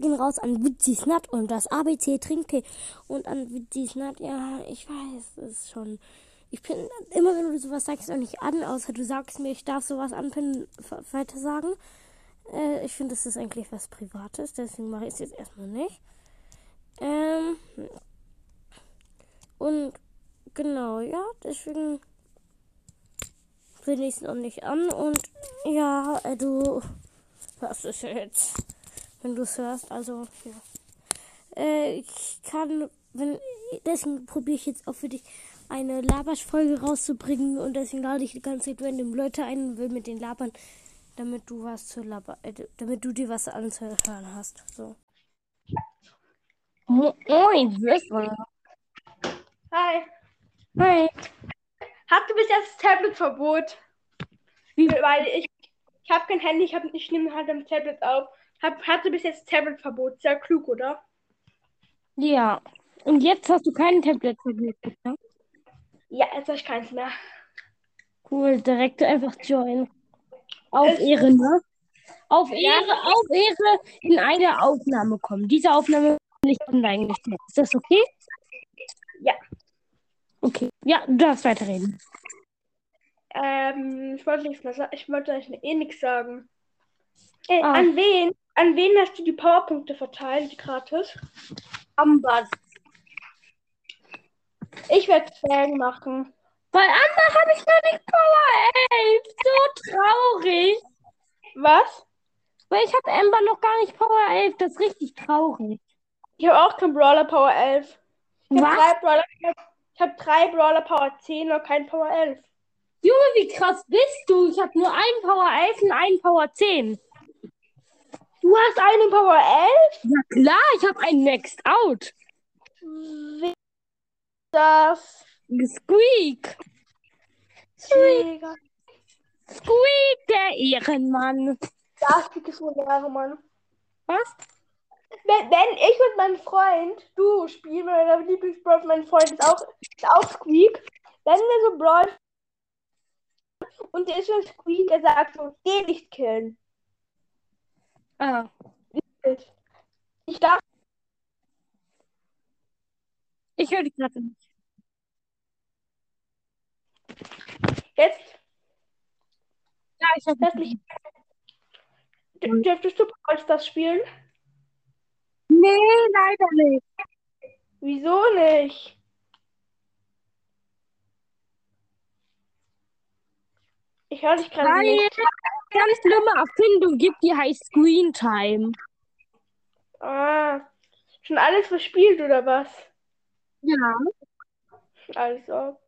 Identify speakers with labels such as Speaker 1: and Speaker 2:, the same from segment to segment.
Speaker 1: gehen raus an Witzis Nut und das ABC Trinktee. Und an Witzis Nut, ja, ich weiß, es ist schon. Ich bin immer, wenn du sowas sagst, auch nicht an, außer du sagst mir, ich darf sowas anpinnen, weiter sagen. Äh, ich finde, das ist eigentlich was Privates, deswegen mache ich es jetzt erstmal nicht. Ähm. Und genau, ja, deswegen bin ich es noch nicht an. Und ja, äh, du hörst es jetzt, wenn du es hörst. Also, ja. Äh, ich kann, wenn, deswegen probiere ich jetzt auch für dich eine Laberfolge rauszubringen und deswegen lade ich die ganze Zeit random Leute ein und will mit denen labern, damit du was zu labern, äh, damit du dir was anzuhören hast. So.
Speaker 2: Moin, Würstchen.
Speaker 3: Hi.
Speaker 1: Hi.
Speaker 3: Hast du bis jetzt das Tablet-Verbot?
Speaker 1: Wie?
Speaker 3: Weil ich, ich habe kein Handy, ich, hab, ich nehme halt am Tablet auf. Hab, hatte bis jetzt Tablet-Verbot. Sehr klug, oder?
Speaker 1: Ja. Und jetzt hast du kein Tablet verbucht, ne?
Speaker 3: Ja, jetzt habe ich keins mehr.
Speaker 1: Cool, direkt einfach join. Auf
Speaker 3: Es-
Speaker 1: Ehre, ne? Auf
Speaker 3: Ja.
Speaker 1: Ehre, auf Ehre in eine Aufnahme kommen. Diese Aufnahme nicht online gestellt. Ist das okay?
Speaker 3: Ja.
Speaker 1: Okay. Ja, du darfst weiterreden.
Speaker 3: Ähm, ich wollte nichts mehr sagen. Ich wollte euch eh nichts sagen. Äh,
Speaker 1: Ah.
Speaker 3: An wen? An wen hast du die Powerpunkte verteilt, gratis?
Speaker 1: Amber.
Speaker 3: Ich werde Zwergen machen.
Speaker 1: Bei Amber habe ich noch nicht Power 11. So traurig.
Speaker 3: Was?
Speaker 1: Weil ich habe Amber noch gar nicht Power 11. Das ist richtig traurig.
Speaker 3: Ich habe auch kein Brawler Power 11. Ich habe
Speaker 1: Was?
Speaker 3: drei Brawler, ich hab drei Brawler Power 10 und kein Power 11.
Speaker 1: Junge, wie krass bist du? Ich habe nur einen Power 11 und einen Power 10.
Speaker 3: Du hast einen Power 11?
Speaker 1: Ja klar, ich habe einen Maxed Out.
Speaker 3: Wie das?
Speaker 1: Squeak.
Speaker 3: Digga.
Speaker 1: Squeak, der Ehrenmann.
Speaker 3: Das ist wohl Jahre, Mann.
Speaker 1: Was?
Speaker 3: Wenn, wenn ich mit meinem Freund, du spielen, mein Lieblingsbrawl von meinem Freund ist auch, ist auch Squeak, wenn wir so Brawl und der ist schon Squeak, er sagt so, den nicht killen.
Speaker 1: Ah.
Speaker 3: Ich darf,
Speaker 1: Ich höre dich gerade nicht.
Speaker 3: jetzt,
Speaker 1: Ja, ich habe
Speaker 3: mich, Dür- dürftest du Brawl Stars spielen?
Speaker 1: Nee, leider nicht.
Speaker 3: Wieso nicht? Ich höre dich gerade nicht.
Speaker 1: Ganz schlimme Erfindung gibt, die heißt Screen Time.
Speaker 3: Ah, schon alles verspielt oder was?
Speaker 1: Ja.
Speaker 3: Also.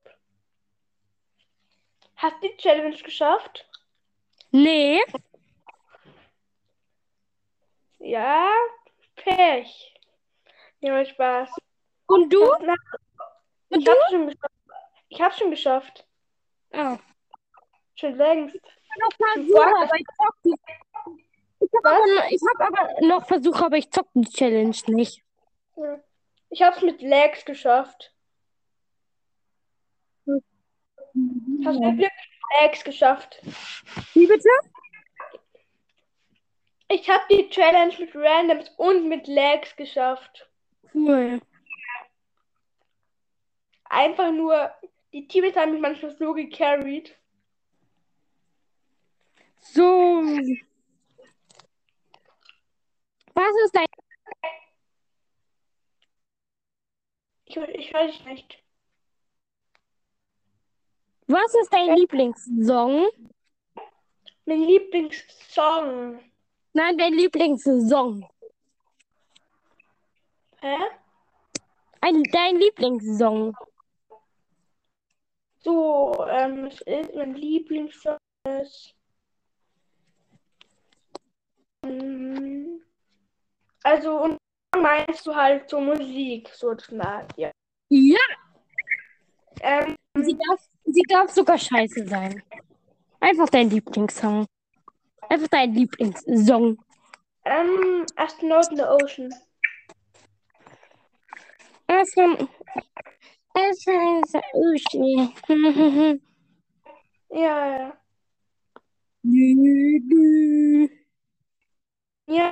Speaker 3: Hast du die Challenge geschafft?
Speaker 1: Nee.
Speaker 3: Ja, Pech. Ja, Spaß.
Speaker 1: Und du?
Speaker 3: Na,
Speaker 1: Und
Speaker 3: ich
Speaker 1: du?
Speaker 3: hab's schon geschafft. Ich hab's schon geschafft.
Speaker 1: Ah.
Speaker 3: Schon längst.
Speaker 1: Noch Versuche, aber ich zock nicht. Ich habe aber, ich hab aber noch Versuche, aber ich zock die Challenge nicht.
Speaker 3: Ich hab's mit Lags geschafft. Ich mit Glück mit Lags geschafft.
Speaker 1: Wie bitte?
Speaker 3: Ich hab die Challenge mit Randoms und mit Lags geschafft.
Speaker 1: Cool.
Speaker 3: Einfach nur, die Teams haben mich manchmal so gecarried.
Speaker 1: So. Was ist dein
Speaker 3: Ich, ich dich nicht.
Speaker 1: Was ist dein Lieblingssong?
Speaker 3: Mein Lieblingssong.
Speaker 1: Nein, dein Lieblingssong.
Speaker 3: Hä?
Speaker 1: Ein, dein Lieblingssong.
Speaker 3: So, ähm, es ist mein Lieblingssong ist. Mm, Also, und meinst du halt so Musik, sozusagen, ja.
Speaker 1: Ja,
Speaker 3: Ähm,
Speaker 1: sie darf, sie darf sogar scheiße sein. Einfach dein Lieblingssong. Einfach dein Lieblingssong.
Speaker 3: ähm, Astronaut in the Ocean.
Speaker 1: Also, es ist Uschi.
Speaker 3: Ja, ja. Ja.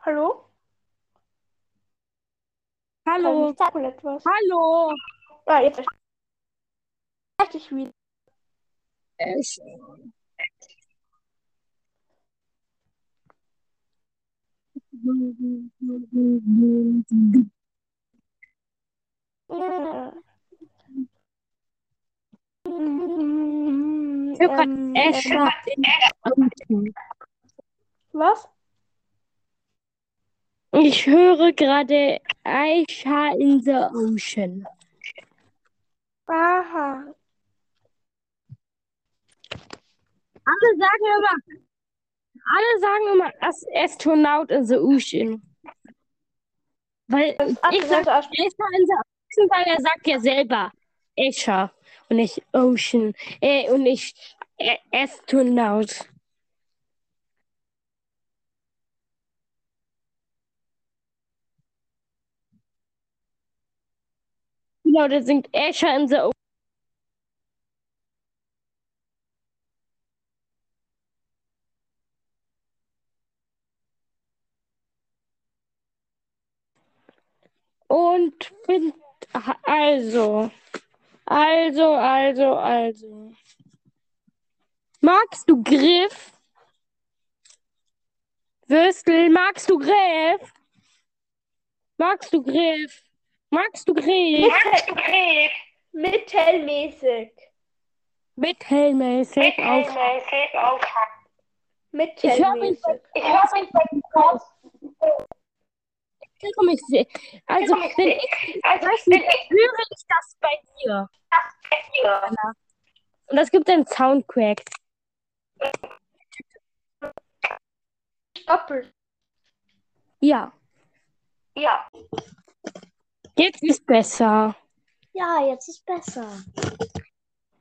Speaker 3: Hallo?
Speaker 1: Hallo.
Speaker 3: Ich sag mal etwas.
Speaker 1: Hallo.
Speaker 3: Ah, jetzt verstehe ich wieder.
Speaker 1: Echt?
Speaker 3: Ja
Speaker 1: ich höre
Speaker 3: Ähm,
Speaker 1: Escher in
Speaker 3: was?
Speaker 1: Ich höre gerade Aisha in the Ocean.
Speaker 3: Aha.
Speaker 1: Alle sagen immer, alle sagen immer, as Astronaut in the Ocean. Weil ich
Speaker 3: andere
Speaker 1: sag
Speaker 3: Seite
Speaker 1: Aisha in the Ocean, weil er sagt ja selber Aisha und nicht Ocean. Äh, und nicht äh, Astronaut. Genau, der singt Aisha in the Ocean. Und bin, also, also, also, also. Magst du Griff? Würstel, magst du Griff? Magst du Griff? Magst du Griff?
Speaker 3: Mittel, mittelmäßig.
Speaker 1: Mittelmäßig auf. Ich höre mich,
Speaker 3: Mittelmäßig.
Speaker 1: ich höre mich bei dir raus. Ich sehr. Also, wenn ich, weiß nicht, höre ich das bei dir. Und es gibt einen Soundcrack.
Speaker 3: Doppelt.
Speaker 1: Ja.
Speaker 3: Ja.
Speaker 1: Jetzt ist besser.
Speaker 2: Ja, jetzt ist besser.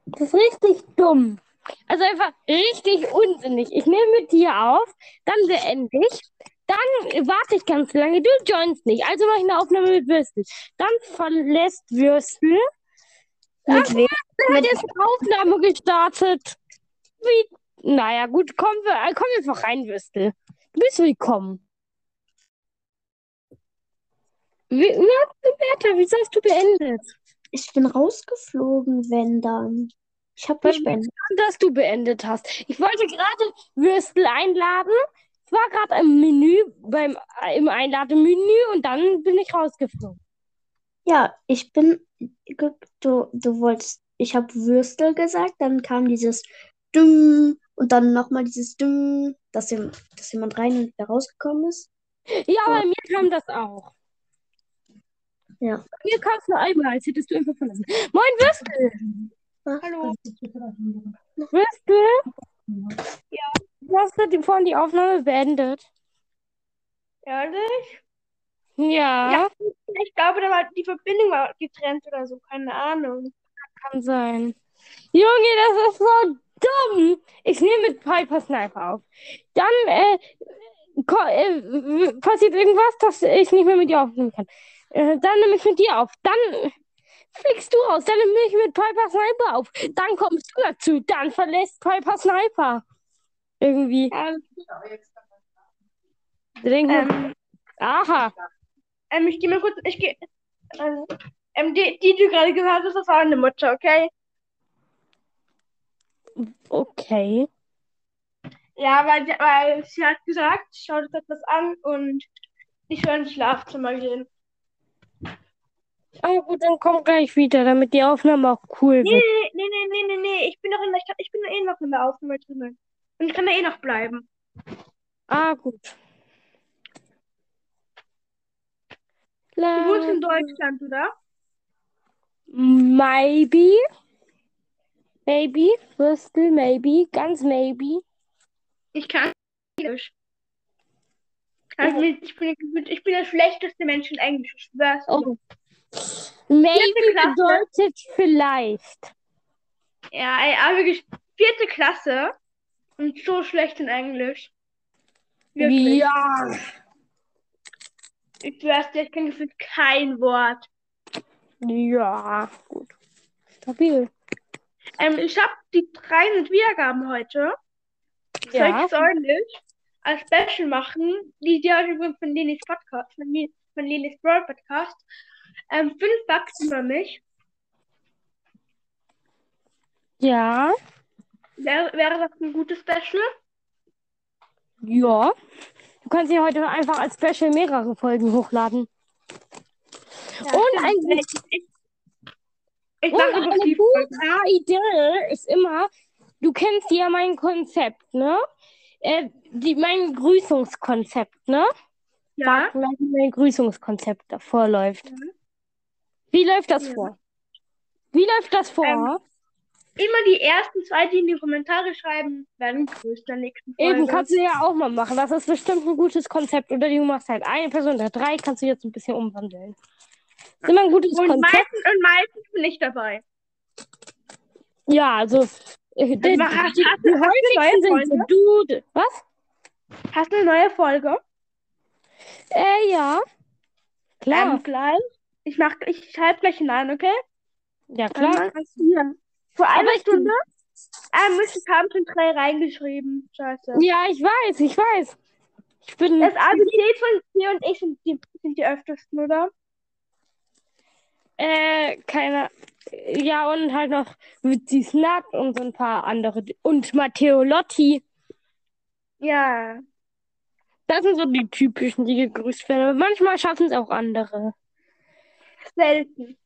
Speaker 1: Das ist richtig dumm. Also einfach richtig unsinnig. Ich nehme mit dir auf, dann beende ich, dann warte ich ganz lange, du joinst nicht. Also mache ich eine Aufnahme mit Würstel. Dann verlässt Würstel.
Speaker 2: Mit wem?
Speaker 1: Dann hat jetzt eine Aufnahme gestartet. Wie? Naja, gut, komm, wir, äh, komm einfach rein, Würstel. Du bist willkommen. Wie, na, Bertha, wieso hast du beendet?
Speaker 2: Ich bin rausgeflogen, wenn dann. Ich habe nicht beendet.
Speaker 1: dass du beendet hast. Ich wollte gerade Würstel einladen. Ich war gerade im Menü, beim, im Einlademenü und dann bin ich rausgeflogen.
Speaker 2: Ja, ich bin. Du, du wolltest. Ich habe Würstel gesagt, dann kam dieses Dung und dann nochmal dieses Dung, dass, dass jemand rein und wieder rausgekommen ist.
Speaker 1: Ja, bei mir kam das auch.
Speaker 2: Ja.
Speaker 1: Bei mir kam es nur einmal, als hättest du einfach verlassen. Moin, Würstel!
Speaker 3: Hallo.
Speaker 1: Würstel? Ja. Du hast gerade vorhin die Aufnahme beendet.
Speaker 3: Ehrlich?
Speaker 1: Ja,
Speaker 3: Ja. Ich glaube, da war die Verbindung war getrennt oder so. Keine Ahnung.
Speaker 1: kann sein. Junge, das ist so dumm. Ich nehme mit Piper Sniper auf. Dann äh, äh, passiert irgendwas, dass ich nicht mehr mit dir aufnehmen kann. Äh, dann nehme ich mit dir auf. Dann fliegst du raus. Dann nehme ich mit Piper Sniper auf. Dann kommst du dazu. Dann verlässt Piper Sniper. Irgendwie. Wir-
Speaker 3: ähm,
Speaker 1: Aha.
Speaker 3: ähm, ich gehe mal kurz. Ich gehe. Ähm, ähm, die, die du gerade gehört hast, das war eine Mutter, okay?
Speaker 1: Okay.
Speaker 3: Ja, weil, weil sie hat gesagt, schau dir etwas an und ich soll ins Schlafzimmer gehen.
Speaker 1: Ah, gut, dann komm gleich wieder, damit die Aufnahme auch cool
Speaker 3: Nee,
Speaker 1: wird.
Speaker 3: nee, nee, nee, nee, nee. Ich bin noch in der, ich bin eh noch in der Aufnahme drin. Und ich kann da eh noch bleiben.
Speaker 1: Ah, gut.
Speaker 3: Du wohnst in
Speaker 1: La-
Speaker 3: Deutschland, oder?
Speaker 1: Maybe. Maybe. Würstel, maybe. Ganz maybe.
Speaker 3: Ich kann Englisch. Also, ich, bin, ich bin der schlechteste Mensch in Englisch, ich schwör's.
Speaker 1: Oh. Maybe bedeutet vielleicht.
Speaker 3: Ja, aber wirklich, vierte Klasse und so schlecht in Englisch. Wirklich.
Speaker 1: Ja.
Speaker 3: Ich schwör's dir, ich kann gefühlt kein Wort.
Speaker 1: Ja. Gut. Stabil.
Speaker 3: Ähm, ich habe die 300 Wiedergaben heute.
Speaker 1: Ja.
Speaker 3: Zeig es ordentlich. als Special machen. Die Idee ist übrigens von Lenis Podcast, von, von Lenis Brawl Podcast. Ähm, fünf Fakten über mich.
Speaker 1: Ja.
Speaker 3: Wäre, wäre das ein gutes Special?
Speaker 1: Ja. Du kannst ja heute einfach als Special mehrere Folgen hochladen.
Speaker 3: Ja,
Speaker 1: Und ein-
Speaker 3: Ich, ich,
Speaker 1: Und eine gute Idee ist immer, du kennst ja mein Konzept, ne? Äh, die, mein Grüßungskonzept, ne?
Speaker 3: Ja,
Speaker 1: Sag mal, wie mein Grüßungskonzept davor läuft.
Speaker 3: Mhm.
Speaker 1: Wie läuft das
Speaker 3: Ja.
Speaker 1: vor? Wie läuft das vor?
Speaker 3: Ähm, immer die ersten zwei, die in die Kommentare schreiben, werden grüßt der nächsten Folge.
Speaker 1: Eben kannst du ja auch mal machen. Das ist bestimmt ein gutes Konzept. Oder du machst halt eine Person oder drei, kannst du jetzt ein bisschen umwandeln. Ist immer ein gutes
Speaker 3: und
Speaker 1: Konzept.
Speaker 3: meistens, und meistens bin ich dabei.
Speaker 1: Ja, also. äh, Die, die,
Speaker 3: hast-
Speaker 1: die
Speaker 3: hast du eine
Speaker 1: häufigsten sind so du. Was?
Speaker 3: Hast du eine neue Folge?
Speaker 1: Äh, ja. Klar.
Speaker 3: Ähm, gleich. Ich mach, ich schreibe gleich hinein, okay?
Speaker 1: ja,
Speaker 3: Dann
Speaker 1: klar.
Speaker 3: hier. Vor einer
Speaker 1: Aber ich-
Speaker 3: Stunde ähm, ich haben schon drei reingeschrieben. Scheiße.
Speaker 1: Ja, ich weiß, ich weiß. Ich bin.
Speaker 3: Das ABC von dir und ich sind die, sind die öftesten, oder?
Speaker 1: Äh, keine. Ja, und halt noch Witzi Snack und so ein paar andere. Und Matteo Lotti.
Speaker 3: Ja.
Speaker 1: Das sind so die typischen, die gegrüßt werden. Aber manchmal schaffen es auch andere.
Speaker 3: Selten.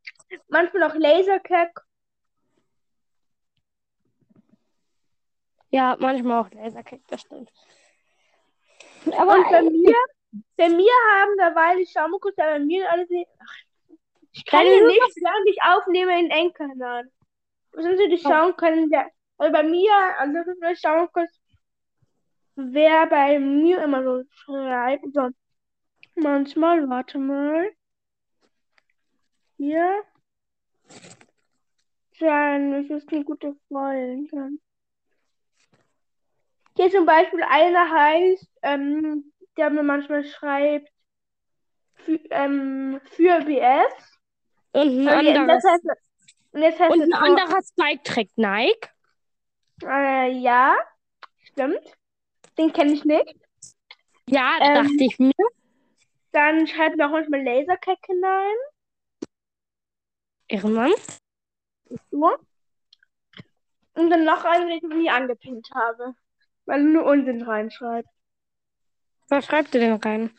Speaker 3: Manchmal auch Lasercack.
Speaker 1: Ja, manchmal auch Lasercake, das stimmt. Aber
Speaker 3: Und bei mir, bei mir haben derweil, ich schau mal kurz, bei mir alle sehen. Ach, ich kann
Speaker 1: ich
Speaker 3: nicht, während ich aufnehme, in Endkanal. Müssen Sie die schauen können, der, also bei mir, also wir schauen kurz, wer bei mir immer so schreibt. So. Manchmal, warte mal. Hier. Dann, das ist eine gute Freundin. Hier zum Beispiel einer heißt, ähm, der mir manchmal schreibt, für, ähm, für BS.
Speaker 1: und ein
Speaker 3: jetzt
Speaker 1: anderes.
Speaker 3: heißt, und jetzt heißt
Speaker 1: Und ein anderer Spike trägt Nike.
Speaker 3: Äh, ja, stimmt. Den kenne ich nicht.
Speaker 1: Ja,
Speaker 3: Ähm,
Speaker 1: dachte ich mir.
Speaker 3: Dann schreibt mir auch manchmal Lasercack hinein.
Speaker 1: Ehrenmann.
Speaker 3: So. Und dann noch einen, den ich noch nie angepinnt habe. Weil er nur Unsinn reinschreibt.
Speaker 1: Was schreibt ihr denn rein?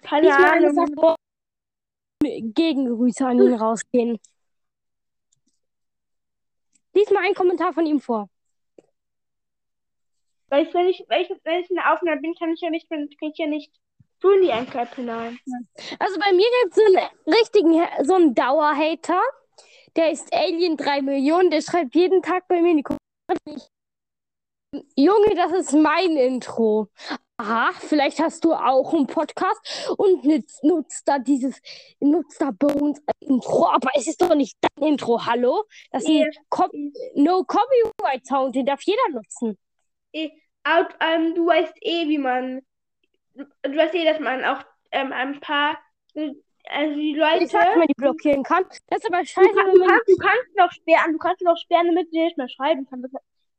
Speaker 3: Keine
Speaker 1: Diesmal eine
Speaker 3: Ahnung.
Speaker 1: Gegengrüße an ihn rausgehen. Lies mal einen Kommentar von ihm vor.
Speaker 3: Weil ich, wenn ich, wenn ich, wenn ich in der Aufnahme bin, kann ich ja nicht, kann ich ja nicht so in die Anker hinein.
Speaker 1: Also bei mir gibt es so einen richtigen, so einen Dauerhater. Der ist Alien 3 Millionen. Der schreibt jeden Tag bei mir in die Kommentare. Junge, das ist mein Intro. Aha, vielleicht hast du auch einen Podcast und nutzt, nutzt da dieses, nutzt da Bones Intro, aber es ist doch nicht dein Intro, hallo? Das ist ein Cop No Copyright Sound, den darf jeder nutzen.
Speaker 3: Out, ähm, du weißt eh, wie man, du weißt eh, dass man auch ähm, ein paar, also die Leute,
Speaker 1: Ich weiß, wie man die blockieren kann. Das ist aber
Speaker 3: du,
Speaker 1: scheiße,
Speaker 3: kann, du,
Speaker 1: man
Speaker 3: kannst, du kannst noch sperren, du kannst noch sperren, damit du nicht mehr schreiben kannst.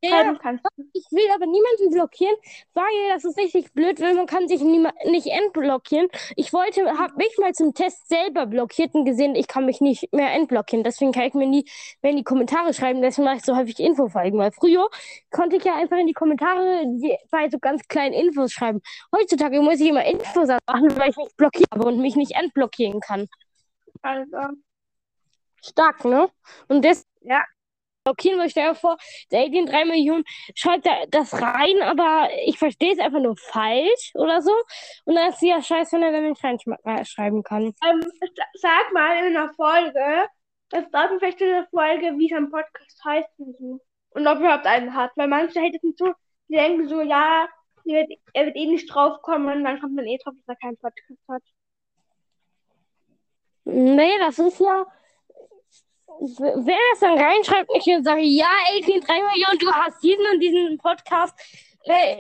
Speaker 1: Ja,
Speaker 3: Schreiben kannst.
Speaker 1: Ich will aber niemanden blockieren, weil das ist richtig blöd, weil man kann sich nicht entblockieren. Ich wollte, habe mich mal zum Test selber blockiert und gesehen, ich kann mich nicht mehr entblockieren. Deswegen kann ich mir nie mehr in die Kommentare schreiben. Deswegen mache ich so häufig Infofolgen, weil früher konnte ich ja einfach in die Kommentare bei so ganz kleinen Infos schreiben. Heutzutage muss ich immer Infos machen, weil ich mich blockiert habe und mich nicht entblockieren kann.
Speaker 3: Also,
Speaker 1: Stark, ne? Und das
Speaker 3: Ja.
Speaker 1: Blockieren, weil ich stell dir vor, der Alien 3 Millionen schreibt da das rein, aber ich verstehe es einfach nur falsch oder so. Und dann ist es ja scheiße, wenn er dann nicht reinschreiben kann.
Speaker 3: ähm, sa- sag mal in einer Folge, das mir vielleicht in der Folge, wie sein Podcast heißt und so. Und ob er überhaupt einen hat. Weil manche halt sind so, die denken so, ja, er wird, er wird eh nicht draufkommen und dann kommt man eh drauf, dass er keinen Podcast hat.
Speaker 1: Nee, das ist ja. Wer das dann reinschreibt, ich und sage, ja, Alien 3 Millionen, du hast diesen und diesen Podcast. Äh,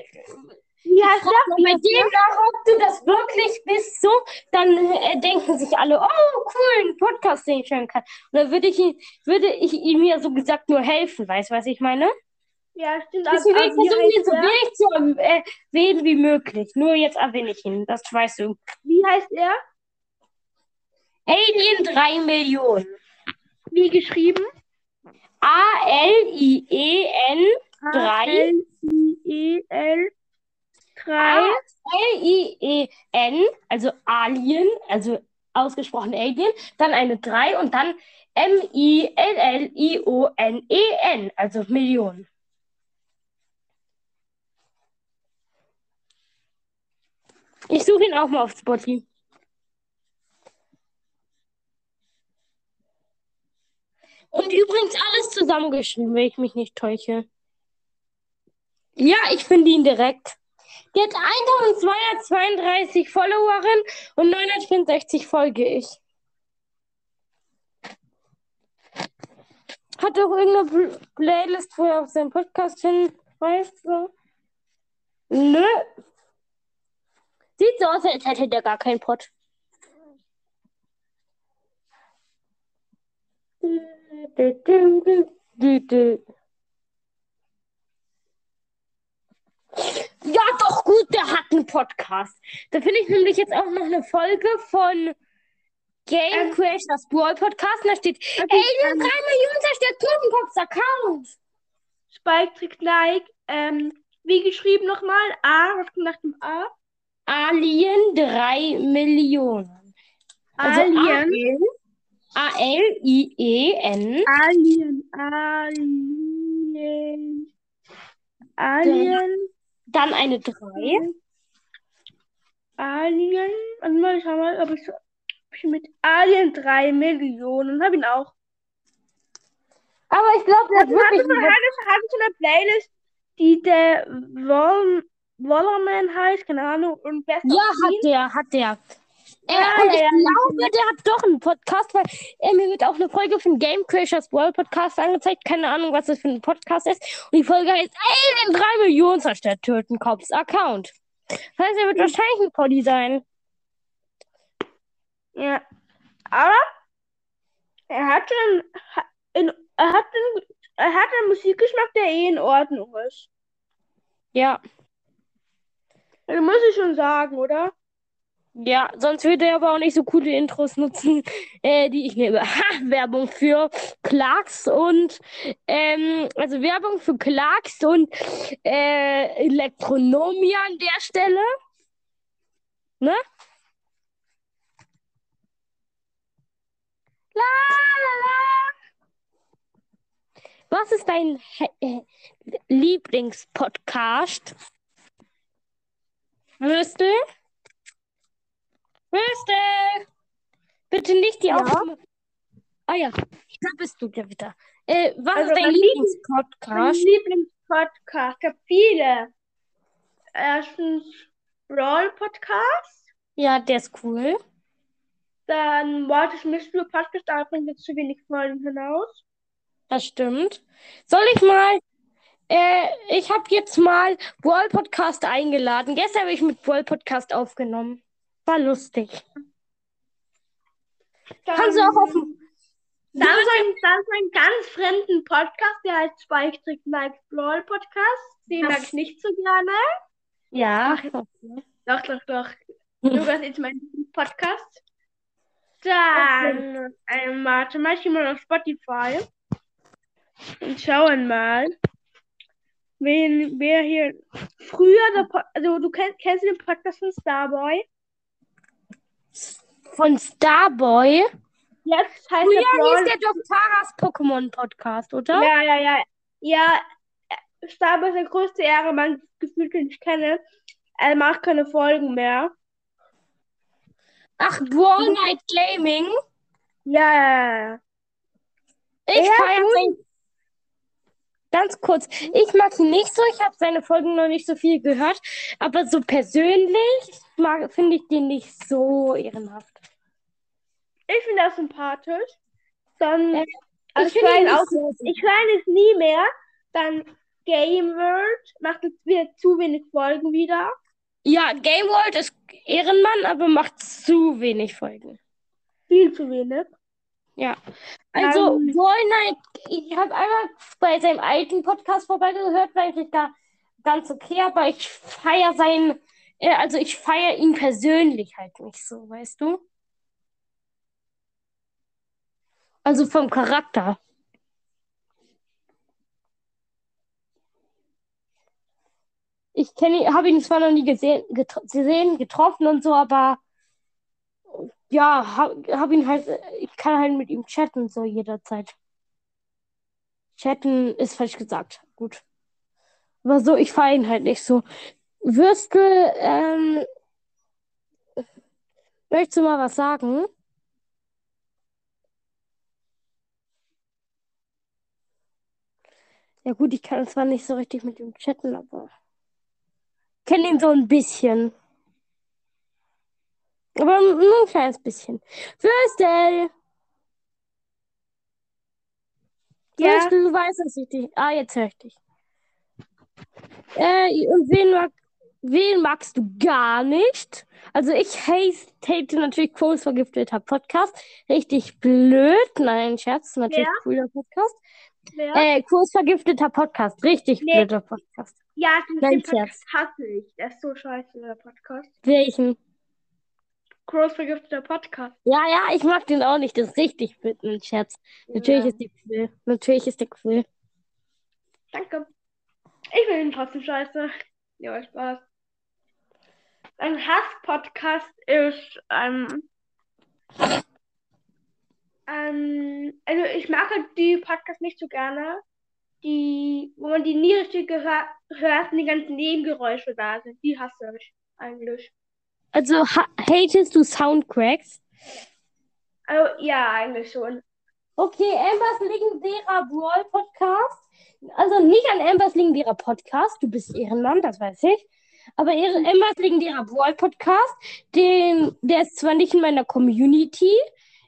Speaker 1: mal
Speaker 3: Wie
Speaker 1: bei dem nach, ob du das wirklich bist, so, dann äh, denken sich alle, oh, cool, ein Podcast, den ich hören kann. Und dann würde ich, ihn- würde ich ihm ja so gesagt nur helfen, weißt du, was ich meine?
Speaker 3: Ja, stimmt.
Speaker 1: Deswegen
Speaker 3: aber wie
Speaker 1: versuche ich
Speaker 3: heißt
Speaker 1: so wenig zu erwähnen wie möglich. Nur jetzt erwähne ich ihn, das weißt du.
Speaker 3: Wie heißt er?
Speaker 1: Alien 3 Millionen.
Speaker 3: Wie geschrieben?
Speaker 1: A-L-I-E-N Drei.
Speaker 3: L-I-E-L 3.
Speaker 1: L-I-E-N, also Alien, also ausgesprochen Alien, dann eine 3 und dann M-I-L-L-I-O-N-E-N, also Millionen. Ich suche ihn auch mal auf Spotify. Und übrigens alles zusammengeschrieben, wenn ich mich nicht täusche. Ja, ich finde ihn direkt. Der hat 1232 Followerinnen und 964 folge ich. Hat auch irgendeine Pl- Playlist, wo er auf seinen Podcast hinweist? So? Nö. Sieht so aus, als hätte der gar keinen Pod. Ja, doch gut, der hat einen Podcast. Da finde ich nämlich jetzt auch noch eine Folge von Game
Speaker 3: Ähm,
Speaker 1: Crashers Brawl Podcast. Und da steht
Speaker 3: Okay,
Speaker 1: Alien 3
Speaker 3: ähm,
Speaker 1: Millionen zerstört Totenkopfs Account.
Speaker 3: Spike trägt like. Ähm, wie geschrieben nochmal? A, was kommt nach dem A?
Speaker 1: Alien 3 Millionen. Also
Speaker 3: Alien.
Speaker 1: A-L-I-E-N.
Speaker 3: Alien. Alien. Alien.
Speaker 1: Dann eine 3.
Speaker 3: Alien. Warte mal, ich schau mal, ob ich so. ob ich mit Alien 3 Millionen. Hab ihn auch.
Speaker 1: Aber ich glaube, der hat wirklich.
Speaker 3: es hat es eine Playlist, die der Wall Wallerman heißt, keine Ahnung, und Best
Speaker 1: Ja, hat der, hat der. Äh,
Speaker 3: Ja,
Speaker 1: und ich
Speaker 3: ja, ja.
Speaker 1: glaube, der hat doch einen Podcast, weil äh, mir wird auch eine Folge von Game Crashers World Podcast angezeigt. Keine Ahnung, was das für ein Podcast ist. Und die Folge heißt Alien 3 Millionen zerstört Tötenkops Account. Das heißt, er wird wahrscheinlich ein Poddy sein.
Speaker 3: Ja. Aber er hat in, er hat einen, er hat einen Musikgeschmack, der eh in Ordnung ist.
Speaker 1: Ja.
Speaker 3: Also muss ich schon sagen, oder?
Speaker 1: Ja, sonst würde er aber auch nicht so coole Intros nutzen, äh, die ich nehme. Ha, Werbung für Clarks und ähm, also Werbung für Clarks und äh, Elektronomia an der Stelle. Ne? La, la, la. Was ist dein äh, Lieblingspodcast? Würstel? Würstel! Bitte nicht die
Speaker 3: Ja?
Speaker 1: Aufnahme. Ah ja, da bist du ja wieder. Äh, was
Speaker 3: Also
Speaker 1: ist dein
Speaker 3: mein Mein
Speaker 1: Lieblingspodcast?
Speaker 3: Lieblingspodcast. Ich habe viele. Erstens Brawl Podcast,
Speaker 1: Ja, der ist cool.
Speaker 3: dann Walters Mystery Podcast, aber bringt jetzt zu wenig Folgen hinaus.
Speaker 1: Das stimmt. Soll ich mal. Äh, ich habe jetzt mal Brawl Podcast eingeladen. Gestern habe ich mit Brawl Podcast aufgenommen. War lustig. Kannst du auch auf dem.
Speaker 3: Dann ein, dann einen ganz fremden Podcast, der heißt Spike Trick Like Brawl Podcast. Den mag ich nicht so gerne.
Speaker 1: Ja.
Speaker 3: Doch, doch, doch. Lukas ist mein Podcast. Dann, ähm, warte mal, ich gehe mal auf Spotify und schauen mal, wen, wer hier früher, also du kennst, kennst du den Podcast von Starboy?
Speaker 1: Von Starboy.
Speaker 3: Jetzt heißt
Speaker 1: Früher
Speaker 3: der
Speaker 1: hieß
Speaker 3: Brawl.
Speaker 1: der doch Taras Pokémon Podcast, oder?
Speaker 3: Ja, ja, ja. Ja, Starboy ist der größte Ehrenmann gefühlt, den ich kenne. Er macht keine Folgen mehr.
Speaker 1: Ach, Brawl Night Gaming.
Speaker 3: Ja, ja, ja.
Speaker 1: Ich
Speaker 3: Ja,
Speaker 1: feiere. Ganz kurz, ich mag ihn nicht so, ich habe seine Folgen noch nicht so viel gehört, aber so persönlich mag- finde ich den nicht so ehrenhaft.
Speaker 3: Ich finde das sympathisch. Dann,
Speaker 1: Äh,
Speaker 3: also
Speaker 1: ich finde ihn
Speaker 3: höre
Speaker 1: nicht
Speaker 3: auch,
Speaker 1: so
Speaker 3: ich höre es nie mehr. Dann Game World macht jetzt wieder zu wenig Folgen wieder.
Speaker 1: Ja, Game World ist Ehrenmann, aber macht zu wenig Folgen.
Speaker 3: Viel zu wenig.
Speaker 1: Ja. Also,
Speaker 3: Ähm.
Speaker 1: Boy ich habe einmal bei seinem alten Podcast vorbeigehört, war eigentlich da ganz okay, aber ich feiere seinen, äh, also ich feiere ihn persönlich halt nicht so, weißt du? Also vom Charakter. Ich kenne, habe ihn zwar noch nie gesehen, getro gesehen, getroffen und so, aber ja, habe hab ihn halt, ich kann halt mit ihm chatten so jederzeit. Chatten ist falsch gesagt. Gut. Aber so, ich fahre ihn halt nicht so. Würstel, ähm, möchtest du mal was sagen? Ja gut, ich kann zwar nicht so richtig mit ihm chatten, aber kenne ihn so ein bisschen. Aber nur ein kleines bisschen. Würstel!
Speaker 3: Ja.
Speaker 1: Würstel, du weißt, dass ich dich. Ah, jetzt höre ich dich. Äh, und wen, mag, wen magst du gar nicht? Also ich hate, natürlich Quos vergifteter Podcast. Richtig blöd. Nein, Scherz, natürlich
Speaker 3: Wer?
Speaker 1: cooler Podcast.
Speaker 3: Wer?
Speaker 1: Äh, Quos vergifteter Podcast. Richtig
Speaker 3: Nee.
Speaker 1: blöder Podcast.
Speaker 3: ja, den,
Speaker 1: Nein,
Speaker 3: den Podcast hasse ich. Der ist so scheiße, der Podcast.
Speaker 1: Welchen?
Speaker 3: Groß vergifteter Podcast.
Speaker 1: Ja, ja, ich mag den auch nicht. Das ist richtig blöd, ein Scherz. Natürlich
Speaker 3: Ja.
Speaker 1: ist der cool. Natürlich ist der cool.
Speaker 3: Danke. Ich finde ihn trotzdem scheiße. Ja, Spaß. Ein Hass-Podcast ist, ähm, ähm, also ich mag halt die Podcasts nicht so gerne, die, wo man die nie richtig hört und die ganzen Nebengeräusche da sind. Die hasse ich eigentlich.
Speaker 1: Also, ha hatest du Soundcracks?
Speaker 3: Also, ja, eigentlich schon.
Speaker 1: Okay, Ambers legendärer Brawl Podcast. Also nicht an Ambers legendärer Podcast. Du bist Ehrenmann, das weiß ich. Aber Ambers legendärer Brawl Podcast, den, der ist zwar nicht in meiner Community.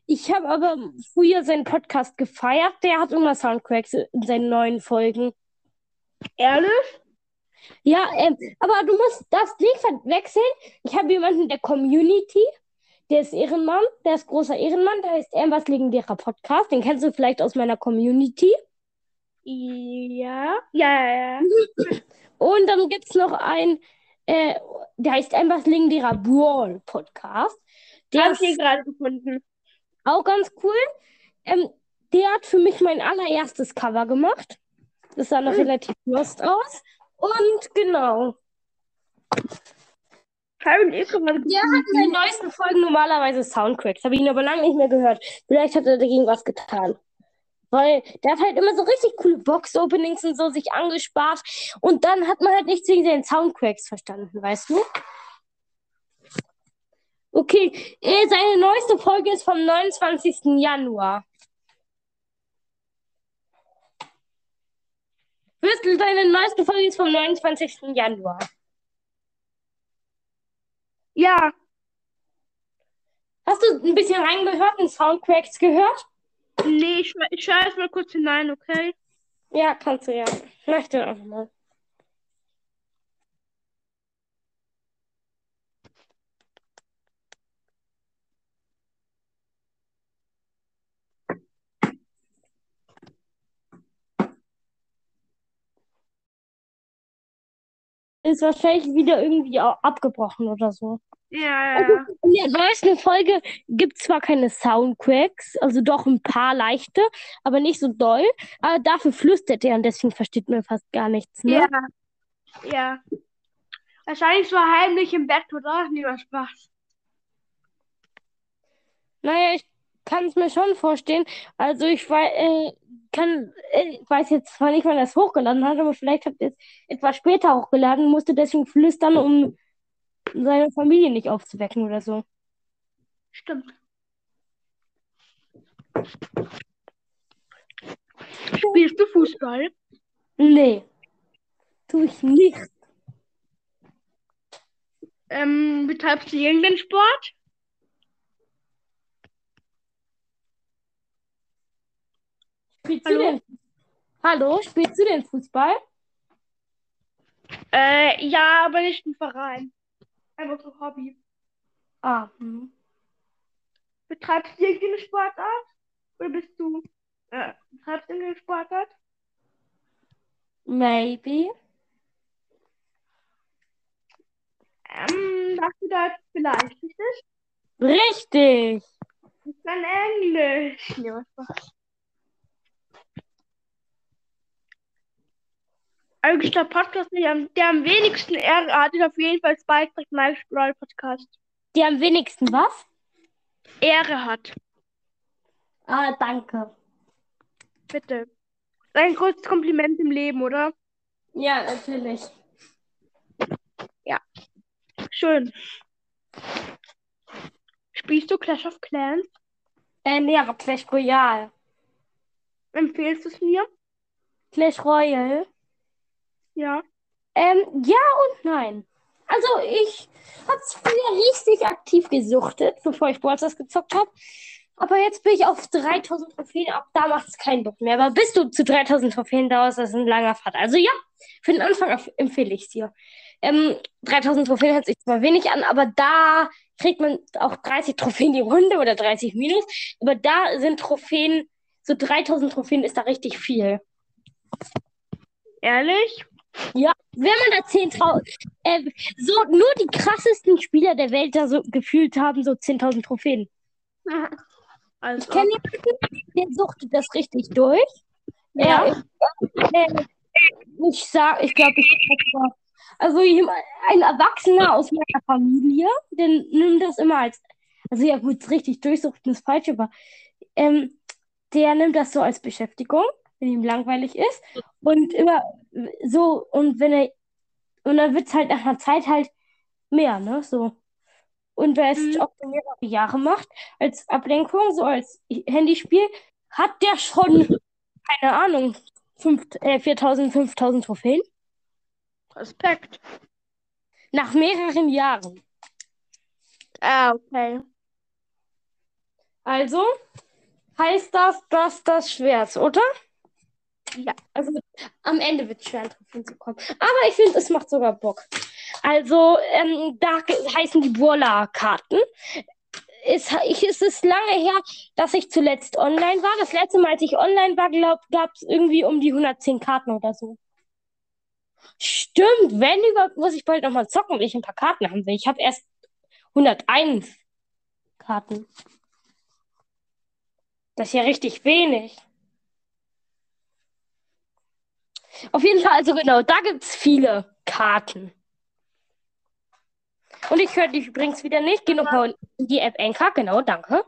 Speaker 1: Ich habe aber früher seinen Podcast gefeiert. Der hat immer Soundcracks in seinen neuen Folgen.
Speaker 3: Ehrlich?
Speaker 1: Ja, ähm, aber du musst das nicht verwechseln. Ich habe jemanden der Community, der ist Ehrenmann, der ist großer Ehrenmann, der heißt Ambers legendärer Podcast. Den kennst du vielleicht aus meiner Community.
Speaker 3: Ja. Ja, ja, ja.
Speaker 1: Und dann gibt es noch einen, äh, der heißt Ambers legendärer Brawl Podcast. Der
Speaker 3: Hab ich hier gerade gefunden.
Speaker 1: auch ganz cool. Ähm, der hat für mich mein allererstes Cover gemacht. Das sah noch
Speaker 3: Hm.
Speaker 1: relativ lost aus. Und genau.
Speaker 3: Hab ich eh gerade
Speaker 1: Der hat in seinen neuesten Folgen normalerweise Soundcracks. Habe ich ihn aber lange nicht mehr gehört. Vielleicht hat er dagegen was getan. Weil der hat halt immer so richtig coole Box-Openings und so sich angespart. Und dann hat man halt nichts wegen seinen Soundcracks verstanden, weißt du? Okay, äh, seine neueste Folge ist vom 29. Januar. Würstel, deine neueste Folge ist vom 29. Januar.
Speaker 3: Ja,
Speaker 1: Hast du ein bisschen reingehört und Soundcracks gehört?
Speaker 3: nee, ich, ich schaue erst mal kurz hinein, okay?
Speaker 1: Ja, kannst du ja. Möchte auch mal. Ist wahrscheinlich wieder irgendwie abgebrochen oder so.
Speaker 3: Ja,
Speaker 1: Also
Speaker 3: ja.
Speaker 1: in der neuesten Folge gibt es zwar keine Soundcracks, also doch ein paar leichte, aber nicht so doll. Aber dafür flüstert er und deswegen versteht man fast gar nichts, ne?
Speaker 3: Ja. Ja. Wahrscheinlich so heimlich im Bett, oder? War Spaß.
Speaker 1: Naja, ich kann es mir schon vorstellen. Also ich wei äh, kann, äh, weiß jetzt zwar nicht, wann er es hochgeladen hat, aber vielleicht hat er es etwas später hochgeladen, musste deswegen flüstern, um seine Familie nicht aufzuwecken oder so.
Speaker 3: Stimmt. Spielst du Fußball?
Speaker 1: Nee, tue ich nicht.
Speaker 3: Ähm, betreibst du irgendeinen Sport?
Speaker 1: Spielst
Speaker 3: Hallo?
Speaker 1: du denn? Hallo, spielst du denn Fußball?
Speaker 3: Äh, ja, aber nicht im Verein. Einfach so Hobby.
Speaker 1: Ah, hm.
Speaker 3: Betreibst du irgendeine Sportart? Oder bist du äh, treibst in den Sportart?
Speaker 1: Maybe.
Speaker 3: Ähm, sagst du da vielleicht, richtig?
Speaker 1: Richtig.
Speaker 3: Das ist dann Englisch. Nee, was Eigentlich der Podcast, der am, der wenigsten Ehre hat, ist auf jeden Fall Spike Mike's Brawl Podcast.
Speaker 1: Die am wenigsten was?
Speaker 3: Ehre hat.
Speaker 1: Ah, danke.
Speaker 3: Bitte. Dein größtes Kompliment im Leben, oder?
Speaker 1: Ja, natürlich.
Speaker 3: Schön. Spielst du Clash of Clans?
Speaker 1: Äh, nee, aber Clash Royale.
Speaker 3: Empfehlst du es mir?
Speaker 1: Clash Royale?
Speaker 3: Ja.
Speaker 1: Ähm, ja und nein. Also ich hab's früher richtig aktiv gesuchtet, bevor ich Brawl Stars gezockt habe. Aber jetzt bin ich auf 3000 Trophäen, ab da macht es keinen Bock mehr. Aber bis du zu 3000 Trophäen dauerst, das ist ein langer Pfad. Also ja, für den Anfang empfehle ich es dir. Ähm, 3000 Trophäen hört sich zwar wenig an, aber da kriegt man auch 30 Trophäen die Runde oder 30 minus. Aber da sind Trophäen, so 3000 Trophäen ist da richtig viel.
Speaker 3: Ehrlich?
Speaker 1: Ja, wenn man da 10 trau äh, so nur die krassesten Spieler der Welt da so gefühlt haben, so 10.000 Trophäen.
Speaker 3: Also,
Speaker 1: Ich kenne jemanden, der suchtet das richtig durch.
Speaker 3: Ja.
Speaker 1: Er, äh, ich sag, ich glaube, ich also ein Erwachsener aus meiner Familie, der nimmt das immer als, also ja gut, richtig durchsuchten ist falsch, aber ähm, der nimmt das so als Beschäftigung, wenn ihm langweilig ist und immer so und wenn er und dann wird es halt nach einer Zeit halt mehr, ne, so. Und wer es
Speaker 3: Mhm.
Speaker 1: auch mehrere Jahre macht, als Ablenkung, so als Handyspiel, hat der schon, keine Ahnung, äh, 4000, 5000 Trophäen.
Speaker 3: Respekt.
Speaker 1: Nach mehreren Jahren.
Speaker 3: Ah, okay.
Speaker 1: Also heißt das, dass das schwer ist, oder?
Speaker 3: Ja.
Speaker 1: Also am Ende wird es schwer, an Trophäen zu kommen. Aber ich finde, es macht sogar Bock. Also, ähm, da heißen die Burla-Karten. Es, ich, es ist lange her, dass ich zuletzt online war. Das letzte Mal, als ich online war, gab es irgendwie um die 110 Karten oder so. Stimmt, wenn überhaupt, muss ich bald nochmal zocken, weil ich ein paar Karten haben will. Ich habe erst 101 Karten. Das ist ja richtig wenig. Auf jeden Fall, also genau, da gibt es viele Karten. Und ich höre dich übrigens wieder nicht. Geh nochmal in die App Anchor, genau, danke.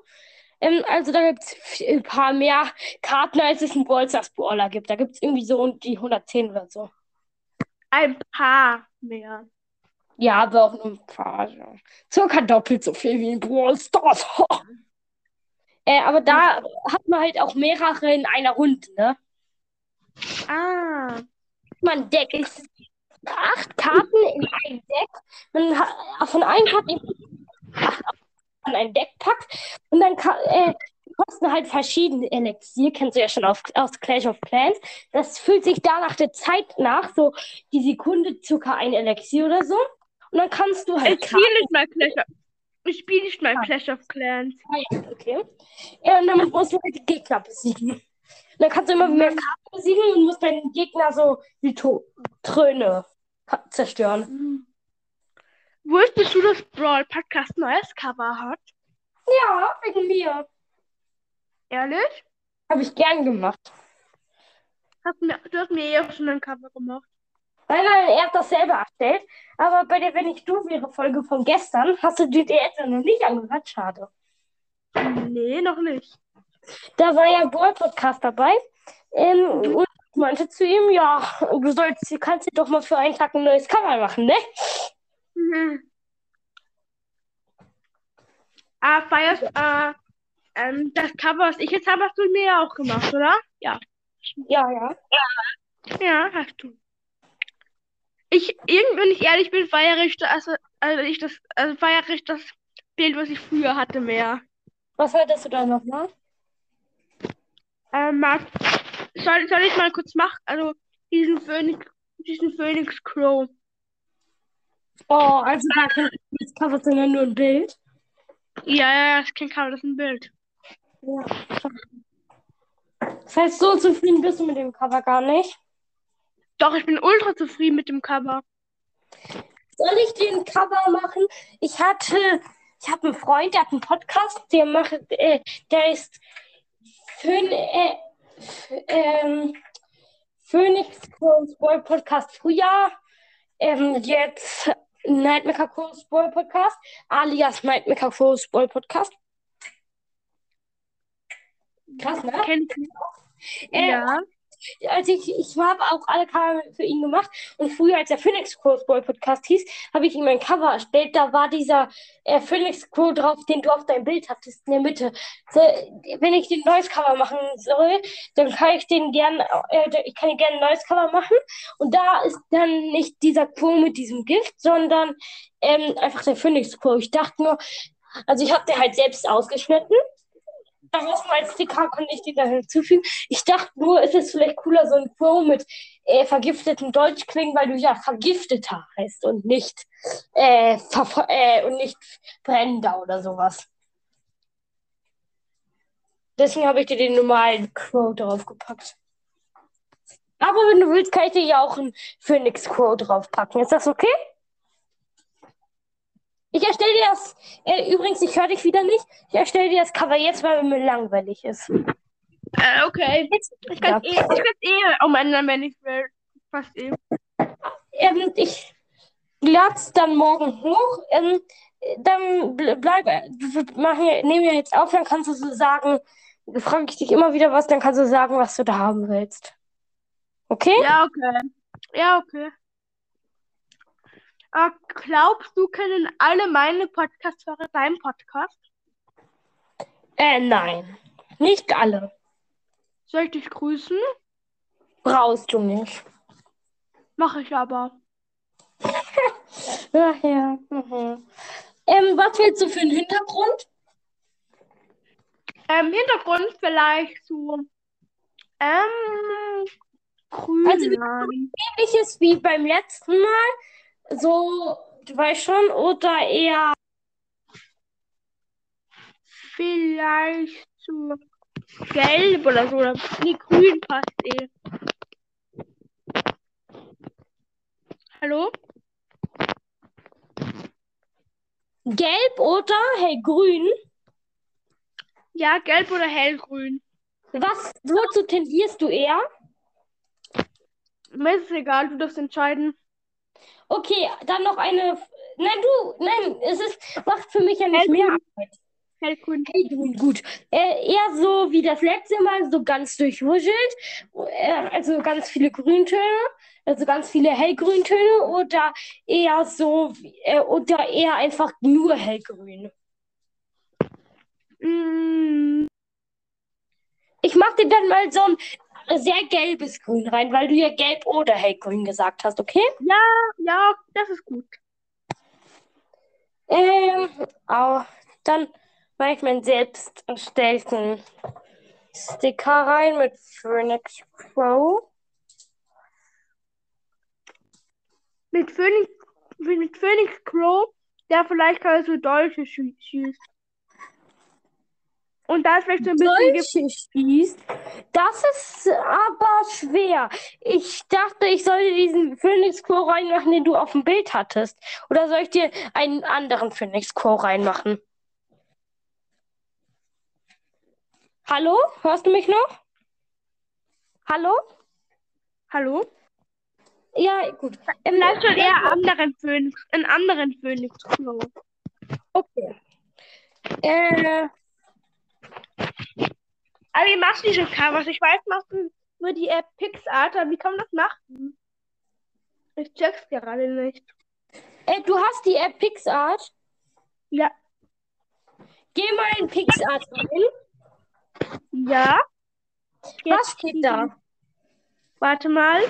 Speaker 1: Ähm, also da gibt es ein paar mehr Karten, als es einen Brawl Stars Brawler gibt. Da gibt es irgendwie so um die 110 oder so.
Speaker 3: Ein paar mehr.
Speaker 1: Ja, aber auch nur ein paar. Ja. Circa doppelt so viel wie in Brawl Stars. äh, aber da hat man halt auch mehrere in einer Runde, ne?
Speaker 3: Ah.
Speaker 1: Man deckt acht Karten in ein Deck. Man hat von allen Karten an ein Deck packt und dann äh, kosten halt verschiedene Elixier, kennst du ja schon auf, aus Clash of Clans. Das fühlt sich da nach der Zeit nach, so die Sekunde circa ein Elixier oder so. Und dann kannst du halt
Speaker 3: Ich spiele nicht mal Clash of... Ich spiele nicht mal Clash of Clans.
Speaker 1: Karten, okay. Ja, und damit musst du halt die Gegner besiegen. Dann kannst du immer mehr Karten besiegen und musst deinen Gegner so die to Tröne zerstören.
Speaker 3: Wusstest du, dass Brawl Podcast neues Cover hat?
Speaker 1: Ja, wegen mir.
Speaker 3: Ehrlich?
Speaker 1: Habe ich gern gemacht.
Speaker 3: Hast mir, du hast mir eh auch schon ein Cover gemacht.
Speaker 1: Nein, nein, er hat das selber erstellt. Aber bei der Wenn ich du wäre Folge von gestern hast du die jetzt noch nicht angehört. Schade.
Speaker 3: Nee, noch nicht.
Speaker 1: Da war ja Brawl Podcast dabei. Ähm, und ich meinte zu ihm, ja, du sollst, du kannst dir doch mal für einen Tag ein neues Cover machen, ne?
Speaker 3: Mhm. Ah, feierst, äh, ähm, das Cover, was ich jetzt habe, hast du mir ja auch gemacht, oder? Ja.
Speaker 1: Ja, ja.
Speaker 3: Ja, hast du. Ich, irgendwie, wenn ich ehrlich bin, feiere ich das, also ich das, also feiere ich das Bild, was ich früher hatte, mehr.
Speaker 1: Was hattest du da noch mal?
Speaker 3: Ähm, soll, soll ich mal kurz machen? Also, diesen Phoenix, diesen Phoenix Crow.
Speaker 1: Oh, also da kein das Cover, sondern nur ein Bild.
Speaker 3: Ja, ja, ja, das klingt aber das ist ein Bild.
Speaker 1: Ja. Das heißt, so zufrieden bist du mit dem Cover gar nicht.
Speaker 3: Doch, ich bin ultra zufrieden mit dem Cover.
Speaker 1: Soll ich den Cover machen? Ich hatte, ich habe einen Freund, der hat einen Podcast, der macht, äh, der ist Phön, äh, ähm, Phoenix Crows Boy Podcast früher, ähm, jetzt Nightmaker Crows Boy Podcast, alias Nightmaker Crows Boy Podcast. Krass, ne?
Speaker 3: Kenn ich nicht.
Speaker 1: Äh,
Speaker 3: Ja.
Speaker 1: Also ich, ich habe auch alle Cover für ihn gemacht. Und früher, als der Phoenix Crows Boy Podcast hieß, habe ich ihm ein Cover erstellt. Da war dieser äh, Phoenix Crow drauf, den du auf deinem Bild hattest, in der Mitte. So, wenn ich den neues Cover machen soll, dann kann ich den gern, äh, ich kann gerne ein neues Cover machen. Und da ist dann nicht dieser Crow mit diesem Gift, sondern ähm, einfach der Phoenix Crow. Ich dachte nur, also ich habe den halt selbst ausgeschnitten. Daraus mal als Sticker konnte ich den dann hinzufügen. Ich dachte nur, ist es vielleicht cooler, so ein Crow mit äh, vergiftetem Deutsch klingen, weil du ja Vergifteter heißt und nicht, äh, äh, und nicht Brennender oder sowas. Deswegen habe ich dir den normalen Crow draufgepackt. Aber wenn du willst, kann ich dir ja auch einen Phoenix Crow draufpacken. Ist das okay? Ich erstelle dir das. Äh, übrigens, ich höre dich wieder nicht. Ich erstelle dir das Cover jetzt, weil mir langweilig ist.
Speaker 3: Äh, okay.
Speaker 1: Jetzt,
Speaker 3: Ich kann eh, ich eh umändern, wenn ich will. Fast eh.
Speaker 1: ähm, ich lade es dann morgen hoch. Ähm, dann ble- bleib, machen, nehmen wir jetzt auf, dann kannst du so sagen, frage ich dich immer wieder was, dann kannst du sagen, was du da haben willst. Okay?
Speaker 3: Ja, okay. Ja, okay. Äh, glaubst du, können alle meine Podcast-Hörer deinen Podcast?
Speaker 1: Äh, nein. Nicht alle.
Speaker 3: Soll ich dich grüßen?
Speaker 1: Brauchst du nicht.
Speaker 3: Mache ich aber.
Speaker 1: Ach ja. Mhm. Ähm, was willst du für einen Hintergrund?
Speaker 3: Ähm, Hintergrund vielleicht so. Ähm, grün.
Speaker 1: Also. Ähnliches wie beim letzten Mal. So, du weißt schon, oder eher.
Speaker 3: Vielleicht so gelb oder so. Oder, nee, grün passt eh. Hallo?
Speaker 1: Gelb oder hellgrün?
Speaker 3: Ja, gelb oder hellgrün.
Speaker 1: Was, wozu tendierst du eher?
Speaker 3: Mir ist es egal, du darfst entscheiden.
Speaker 1: Okay, dann noch eine. Nein, du, nein, es ist, macht für mich ja nicht mehr Arbeit.
Speaker 3: Hellgrün.
Speaker 1: Hellgrün, gut. Äh, eher so wie das letzte Mal, so ganz durchwuschelt. Äh, also ganz viele Grüntöne, also ganz viele Hellgrüntöne oder eher so, äh, oder eher einfach nur hellgrün.
Speaker 3: Mm,
Speaker 1: Ich mach dir dann mal so ein sehr gelbes Grün rein, weil du ja gelb oder hellgrün gesagt hast, okay?
Speaker 3: ja, das ist gut.
Speaker 1: Ähm, au, dann mache ich meinen selbst erstellten Sticker rein mit Phoenix Crow.
Speaker 3: Mit Phoenix, mit Phoenix Crow, der vielleicht gerade so Dolche schießt. Und da ist vielleicht so ein bisschen
Speaker 1: schießt. Das ist aber schwer. Ich dachte, ich sollte diesen Phoenix Crow reinmachen, den du auf dem Bild hattest. Oder soll ich dir einen anderen Phoenix Crow reinmachen? Hallo? Hörst du mich noch? Hallo?
Speaker 3: Hallo?
Speaker 1: Ja, gut.
Speaker 3: Vielleicht schon eher anderen Phoenix, einen anderen Phoenix Crow.
Speaker 1: Okay. Äh,
Speaker 3: Aber wie machst du diese Covers? Ich weiß, machst du nur die App PixArt, aber wie kann man das machen? Ich check's gerade nicht.
Speaker 1: äh, du hast die App PixArt.
Speaker 3: Ja.
Speaker 1: Geh mal in PixArt rein.
Speaker 3: Ja.
Speaker 1: Was steht da?
Speaker 3: Warte mal.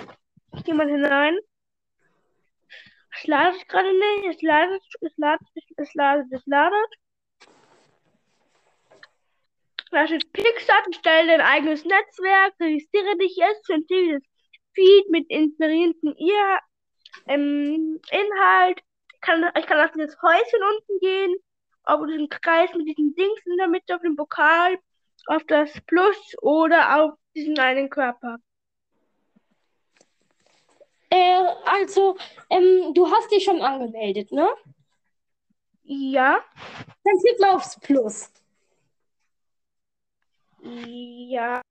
Speaker 3: Ich geh mal hinein. Es ladet gerade nicht. Es ladet, es ladet, es ladet, es ladet. Da steht Pixar, stelle dein eigenes Netzwerk, registriere dich jetzt für ein tägliches Feed mit inspirierenden ihr, ähm, Inhalt. Ich kann, ich kann auf dieses Häuschen unten gehen, auf diesen Kreis mit diesen Dings in der Mitte, auf dem Pokal, auf das Plus oder auf diesen einen Körper.
Speaker 1: Äh, also, ähm, du hast dich schon angemeldet, ne?
Speaker 3: Ja.
Speaker 1: Dann klick mal aufs Plus.
Speaker 3: Ja.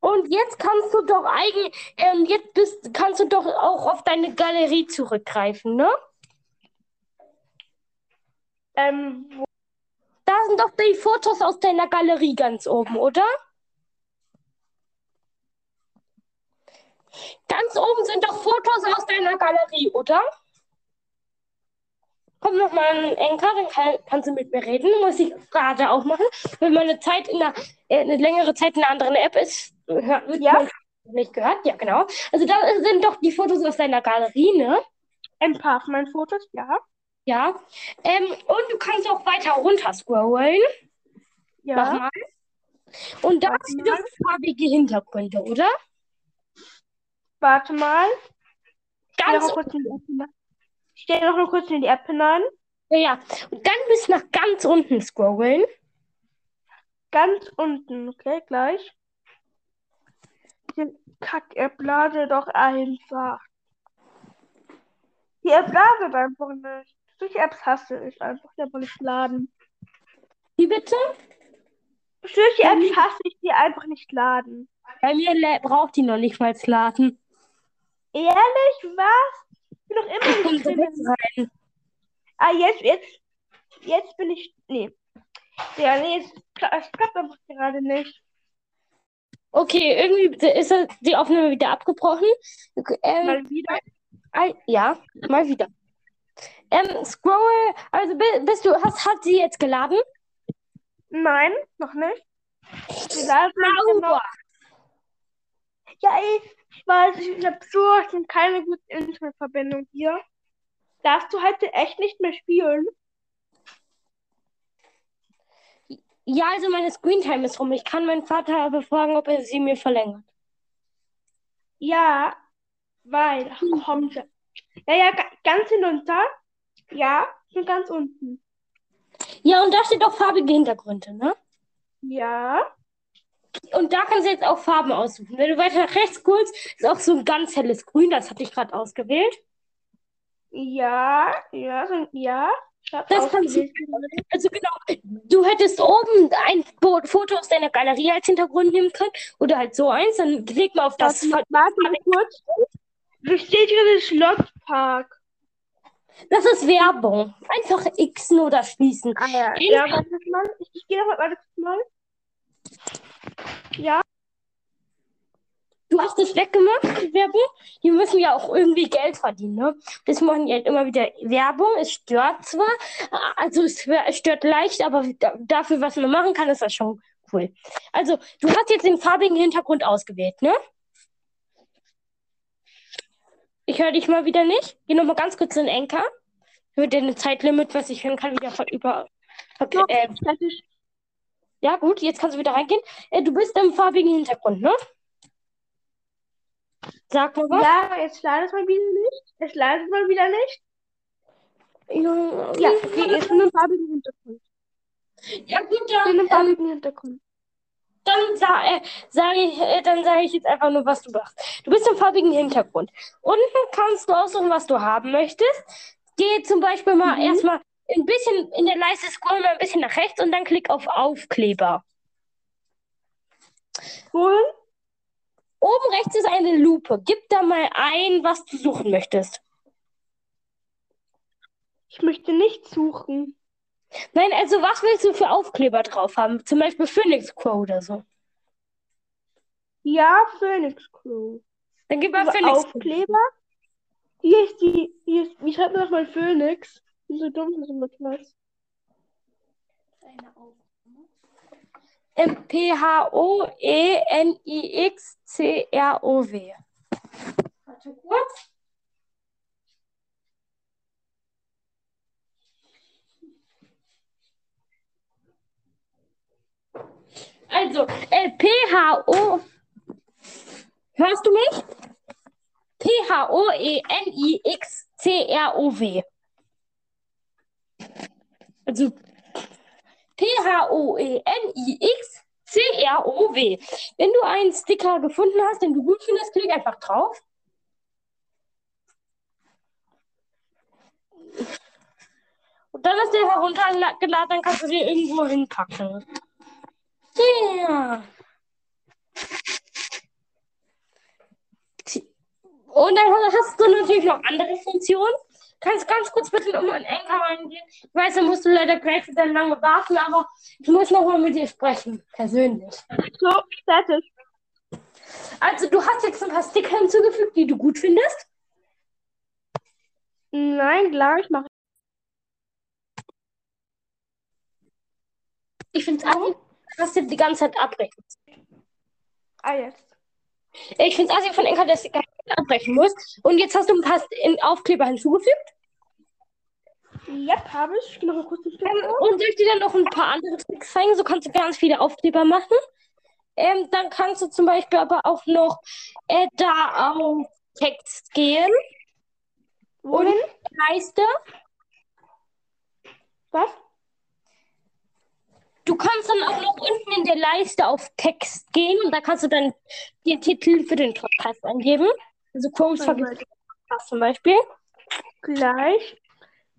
Speaker 1: Und jetzt kannst du doch eigentlich, ähm, jetzt bist, kannst du doch auch auf deine Galerie zurückgreifen, ne?
Speaker 3: Ähm,
Speaker 1: Da sind doch die Fotos aus deiner Galerie ganz oben, oder? Ganz oben sind doch Fotos aus deiner Galerie, oder? Komm noch mal Enker, dann kann, kannst du mit mir reden. Muss ich gerade auch machen. Wenn man eine Zeit in einer, äh, eine längere Zeit in einer anderen App ist, hört, wird
Speaker 3: Ja.
Speaker 1: man nicht gehört. Ja, genau. Also da sind doch die Fotos aus deiner Galerie, ne?
Speaker 3: ein paar von meinen Fotos, ja.
Speaker 1: Ja. Ähm, und du kannst auch weiter runter scrollen. Mach
Speaker 3: Ja.
Speaker 1: mal. Und da
Speaker 3: Warte
Speaker 1: hast du
Speaker 3: mal.
Speaker 1: doch farbige Hintergründe, oder?
Speaker 3: Warte mal.
Speaker 1: Ganz
Speaker 3: noch Ich gehe noch mal kurz in die App hinein.
Speaker 1: Ja, ja. Und dann bis nach ganz unten scrollen.
Speaker 3: Ganz unten, okay, gleich. Die Kack-App lade doch einfach. Die App ladet einfach nicht. Solche Apps hasse ich einfach. Die einfach nicht laden.
Speaker 1: Wie bitte?
Speaker 3: Solche Apps hasse ich, die einfach nicht laden.
Speaker 1: Bei mir braucht die noch nicht mal laden.
Speaker 3: Ehrlich, was? Bin doch immer drin.
Speaker 1: direkt rein.
Speaker 3: Ah, jetzt, jetzt, jetzt bin ich. Nee. Ja, nee, es, es klappt einfach gerade nicht.
Speaker 1: Okay, irgendwie ist die Aufnahme wieder abgebrochen. Ähm,
Speaker 3: Mal wieder.
Speaker 1: ja, mal wieder. Ähm, scroll, also bi- bist du, hast, hat sie jetzt geladen?
Speaker 3: Nein, noch nicht. Die laden genau. Ja, ich, ich weiß, ich habe so schon keine gute Internetverbindung hier. Darfst du heute echt nicht mehr spielen?
Speaker 1: Ja, also meine Screentime ist rum. Ich kann meinen Vater befragen, ob er sie mir verlängert.
Speaker 3: Ja, weil, ach komm schon. Ja, ja, ga- ganz hinunter. Ja, ich bin ganz unten.
Speaker 1: Ja, und da steht auch farbige Hintergründe, ne?
Speaker 3: Ja,
Speaker 1: Und da kannst du jetzt auch Farben aussuchen. Wenn du weiter nach rechts scrollst, ist auch so ein ganz helles Grün. Das hatte ich gerade ausgewählt.
Speaker 3: ja, ja, so, ja.
Speaker 1: Das kannst du. Also genau, du hättest oben ein Fo- Foto aus deiner Galerie als Hintergrund nehmen können. Oder halt so eins. Dann klick mal auf das.
Speaker 3: Warte, warte mal kurz. Da steht gerade Schlosspark.
Speaker 1: Das ist Werbung. Einfach Xen oder schließen.
Speaker 3: Ah ja,
Speaker 1: Ich-
Speaker 3: ja. Ich, ich gehe noch mal, warte mal. Ja,
Speaker 1: Du hast das weggemacht, Werbung. Die müssen ja auch irgendwie Geld verdienen, ne? Das machen die halt immer wieder Werbung. Es stört zwar, also es es stört leicht, aber da- dafür, was man machen kann, ist das schon cool. Also, du hast jetzt den farbigen Hintergrund ausgewählt, ne? Ich höre dich mal wieder nicht. Geh noch mal ganz kurz in Enker. Mit dem Zeitlimit, was ich hören kann, wieder von über. Okay, äh,
Speaker 3: fertig.
Speaker 1: Ja, gut, jetzt kannst du wieder reingehen. Äh, du bist im farbigen Hintergrund, ne? Sag mal was.
Speaker 3: Ja, jetzt es mal wieder nicht. Es ladet mal wieder nicht.
Speaker 1: Ja,
Speaker 3: okay, jetzt in einem farbigen Hintergrund.
Speaker 1: ja gut,
Speaker 3: In
Speaker 1: dann,
Speaker 3: einem
Speaker 1: ähm,
Speaker 3: farbigen Hintergrund.
Speaker 1: dann sa äh, sage ich, äh, dann sage ich jetzt einfach nur, was du machst. Du bist im farbigen Hintergrund. Unten kannst du aussuchen, was du haben möchtest. Geh zum Beispiel mal
Speaker 3: Mhm.
Speaker 1: erstmal ein bisschen in der Leiste scrollen, mal ein bisschen nach rechts und dann klick auf Aufkleber.
Speaker 3: Wohin?
Speaker 1: Oben rechts ist eine Lupe. Gib da mal ein, was du suchen möchtest.
Speaker 3: Ich möchte nicht suchen.
Speaker 1: Nein, also was willst du für Aufkleber drauf haben? Zum Beispiel Phoenix Crow oder so.
Speaker 3: Ja, Phoenix Crew.
Speaker 1: Dann gib mal Phoenix Crow.
Speaker 3: Aufkleber. Hier ist die, hier ist, wie schreibt man nochmal Phoenix? Ich bin so dumm für so eine Klasse.
Speaker 1: Ähm, P-H-O-E-N-I-X-C-R-O-W. Warte kurz. Also, äh, P-H-O. Hörst du mich? P-H-O-E-N-I-X-C-R-O-W. Also P-H-O-E-N-I-X C-R-O-W. Wenn du einen Sticker gefunden hast, den du gut findest, klick einfach drauf. Und dann ist der heruntergeladen, dann kannst du den irgendwo hinpacken. Ja. Und dann hast du natürlich noch andere Funktionen. Kannst ganz kurz bitte um einen Anker eingehen. Ich weiß, da musst du leider gleich wieder lange warten, aber ich muss noch mal mit dir sprechen, persönlich.
Speaker 3: So, fertig.
Speaker 1: Also, du hast jetzt ein paar Sticker hinzugefügt, die du gut findest.
Speaker 3: Nein, klar, ich mache.
Speaker 1: Ich finde es assi, dass du die ganze Zeit abrechnest.
Speaker 3: Ah, jetzt.
Speaker 1: Ich finde es assi von Enker, dass du die ganze Zeit abbrechen musst. Und jetzt hast du ein paar Aufkleber hinzugefügt.
Speaker 3: Ja, habe ich. Ich noch kurz
Speaker 1: Ähm, und soll ich dir dann noch ein paar andere Tricks zeigen? So kannst du ganz viele Aufkleber machen. Ähm, dann kannst du zum Beispiel aber auch noch äh, da auf Text gehen.
Speaker 3: Wohin?
Speaker 1: Leiste.
Speaker 3: Was?
Speaker 1: Du kannst dann auch noch unten in der Leiste auf Text gehen und da kannst du dann den Titel für den Podcast eingeben. Also vergisst Podcast zum Beispiel.
Speaker 3: Gleich.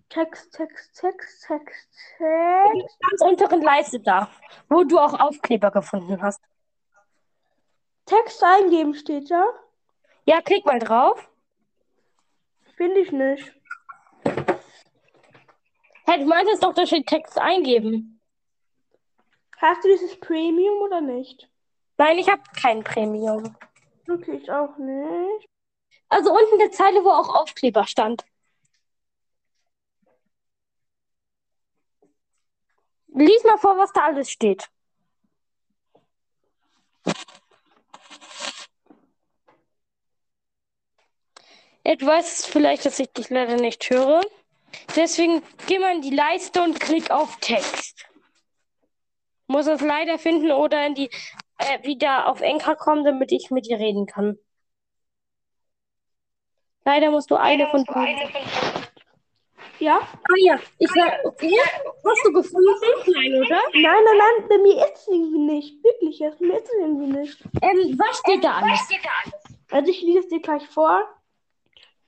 Speaker 3: Text, Text, Text, Text, Text.
Speaker 1: Ganz unteren Leiste da, wo du auch Aufkleber gefunden hast.
Speaker 3: Text eingeben steht da.
Speaker 1: Ja, klick mal drauf.
Speaker 3: Finde ich nicht.
Speaker 1: Hey, du meintest doch, da steht Text eingeben.
Speaker 3: Hast du dieses Premium oder nicht?
Speaker 1: Nein, ich habe kein Premium.
Speaker 3: Okay, ich auch nicht.
Speaker 1: Also unten der Zeile, wo auch Aufkleber stand. Lies mal vor, was da alles steht. Ja, Du weißt vielleicht, dass ich dich leider nicht höre. Deswegen geh mal in die Leiste und klick auf Text. Muss es leider finden oder in die äh, wieder auf Enker kommen, damit ich mit dir reden kann. Leider musst du eine von beiden.
Speaker 3: Ja?
Speaker 1: Ah ja, ich war. Okay. Hast du gefunden? Nein, oder?
Speaker 3: Nein, nein, nein, bei mir ist es irgendwie nicht. Wirklich, bei mir ist es irgendwie nicht.
Speaker 1: Ähm, was steht da alles?
Speaker 3: Also ich lese es dir gleich vor.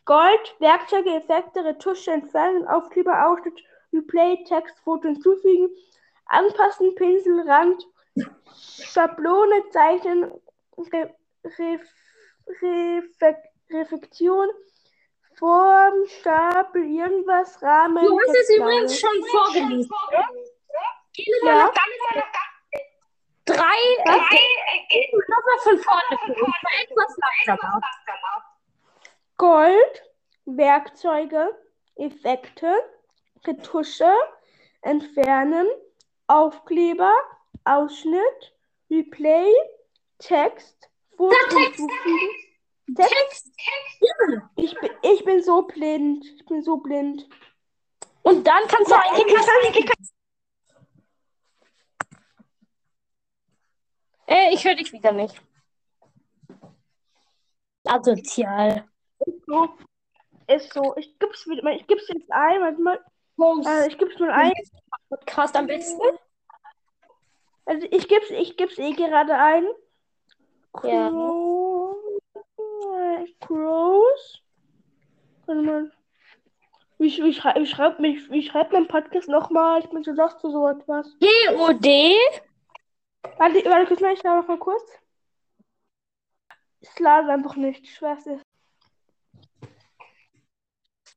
Speaker 3: Gold, Werkzeuge, Effekte, Retusche, Entfernen, Aufkleber, Ausschnitt, Replay, Text, Foto hinzufügen, anpassen, Pinsel, Rand, Schablone, Zeichnen, Re Ref Refek Reflexion, Form, Stapel, irgendwas, Rahmen.
Speaker 1: Du hast es übrigens schon vorgelesen. Geh nochmal
Speaker 3: Ja.
Speaker 1: nach drei. Äh, nochmal von vorne uns. War etwas langsamer.
Speaker 3: Gold, Werkzeuge, Effekte, Retusche, Entfernen, Aufkleber, Ausschnitt, Replay, Text, Foto
Speaker 1: Text.
Speaker 3: Text.
Speaker 1: Text. Ja.
Speaker 3: Ich bin, ich bin so blind. Ich bin so blind.
Speaker 1: Und dann kannst du
Speaker 3: Ja,
Speaker 1: einen
Speaker 3: ich kann-
Speaker 1: Äh, ich höre dich wieder nicht. Asozial.
Speaker 3: So. Ist so. Ich gib's wieder mal. Ich gib's jetzt ein. Warte mal. Äh, ich gib's mal ein.
Speaker 1: Podcast am besten.
Speaker 3: Also ich gib's, ich gib's eh gerade ein.
Speaker 1: Ja.
Speaker 3: Crows. Warte mal. Wie, wie, schrei, wie schreibt mich, wie schreibt mein Podcast nochmal? Ich bin so lost für so etwas.
Speaker 1: G-O-D.
Speaker 3: Warte, warte kurz mal, ich schreibe mal kurz. Ich lade einfach nicht, ich schwör's dir.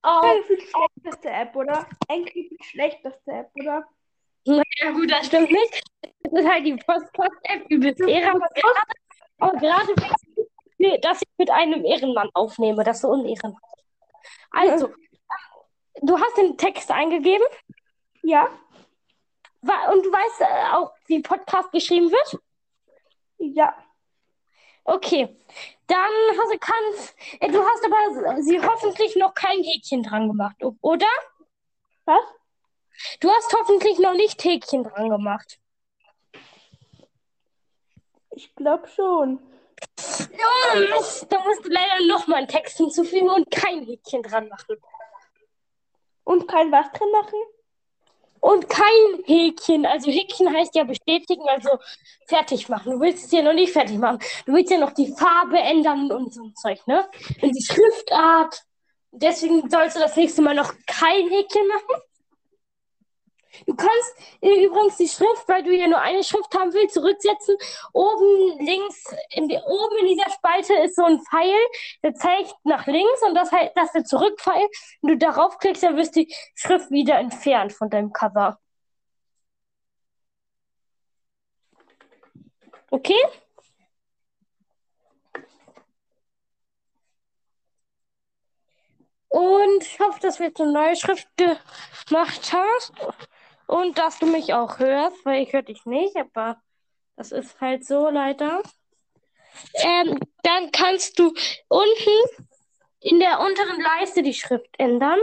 Speaker 1: Oh,
Speaker 3: Enkel die schlechteste App, oder? Enkel die schlechteste App, oder?
Speaker 1: ja gut, das stimmt nicht. Das ist halt die Podcast-App übelst. Aber gerade, aber gerade nee, dass ich mit einem Ehrenmann aufnehme, das ist so unehrenhaft. Also, du hast den Text eingegeben
Speaker 3: Ja,
Speaker 1: und du weißt äh, auch, wie Podcast geschrieben wird?
Speaker 3: ja.
Speaker 1: Okay, dann hast du kannst, äh, du hast aber sie hoffentlich noch kein Häkchen dran gemacht, oder?
Speaker 3: Was?
Speaker 1: Du hast hoffentlich noch nicht Häkchen dran gemacht.
Speaker 3: Ich glaube schon.
Speaker 1: Ja, Mist, da musst du leider nochmal einen Text hinzufügen und kein Häkchen dran machen.
Speaker 3: Und kein was drin machen?
Speaker 1: und kein Häkchen. Also Häkchen heißt ja bestätigen, also fertig machen. Du willst es ja noch nicht fertig machen. Du willst ja noch die Farbe ändern und so ein Zeug, ne? Und die Schriftart. Deswegen sollst du das nächste Mal noch kein Häkchen machen. Du kannst äh, übrigens die Schrift, weil du ja nur eine Schrift haben willst, zurücksetzen. Oben links, in die, oben in dieser Spalte ist so ein Pfeil, der zeigt nach links und das, das ist der Zurückpfeil. Wenn du darauf klickst, dann wirst die Schrift wieder entfernt von deinem Cover. Okay? Und ich hoffe, dass du jetzt eine neue Schrift gemacht hast und dass du mich auch hörst, weil ich höre dich nicht, aber das ist halt so leider. Ähm, dann kannst du unten in der unteren Leiste die Schrift ändern.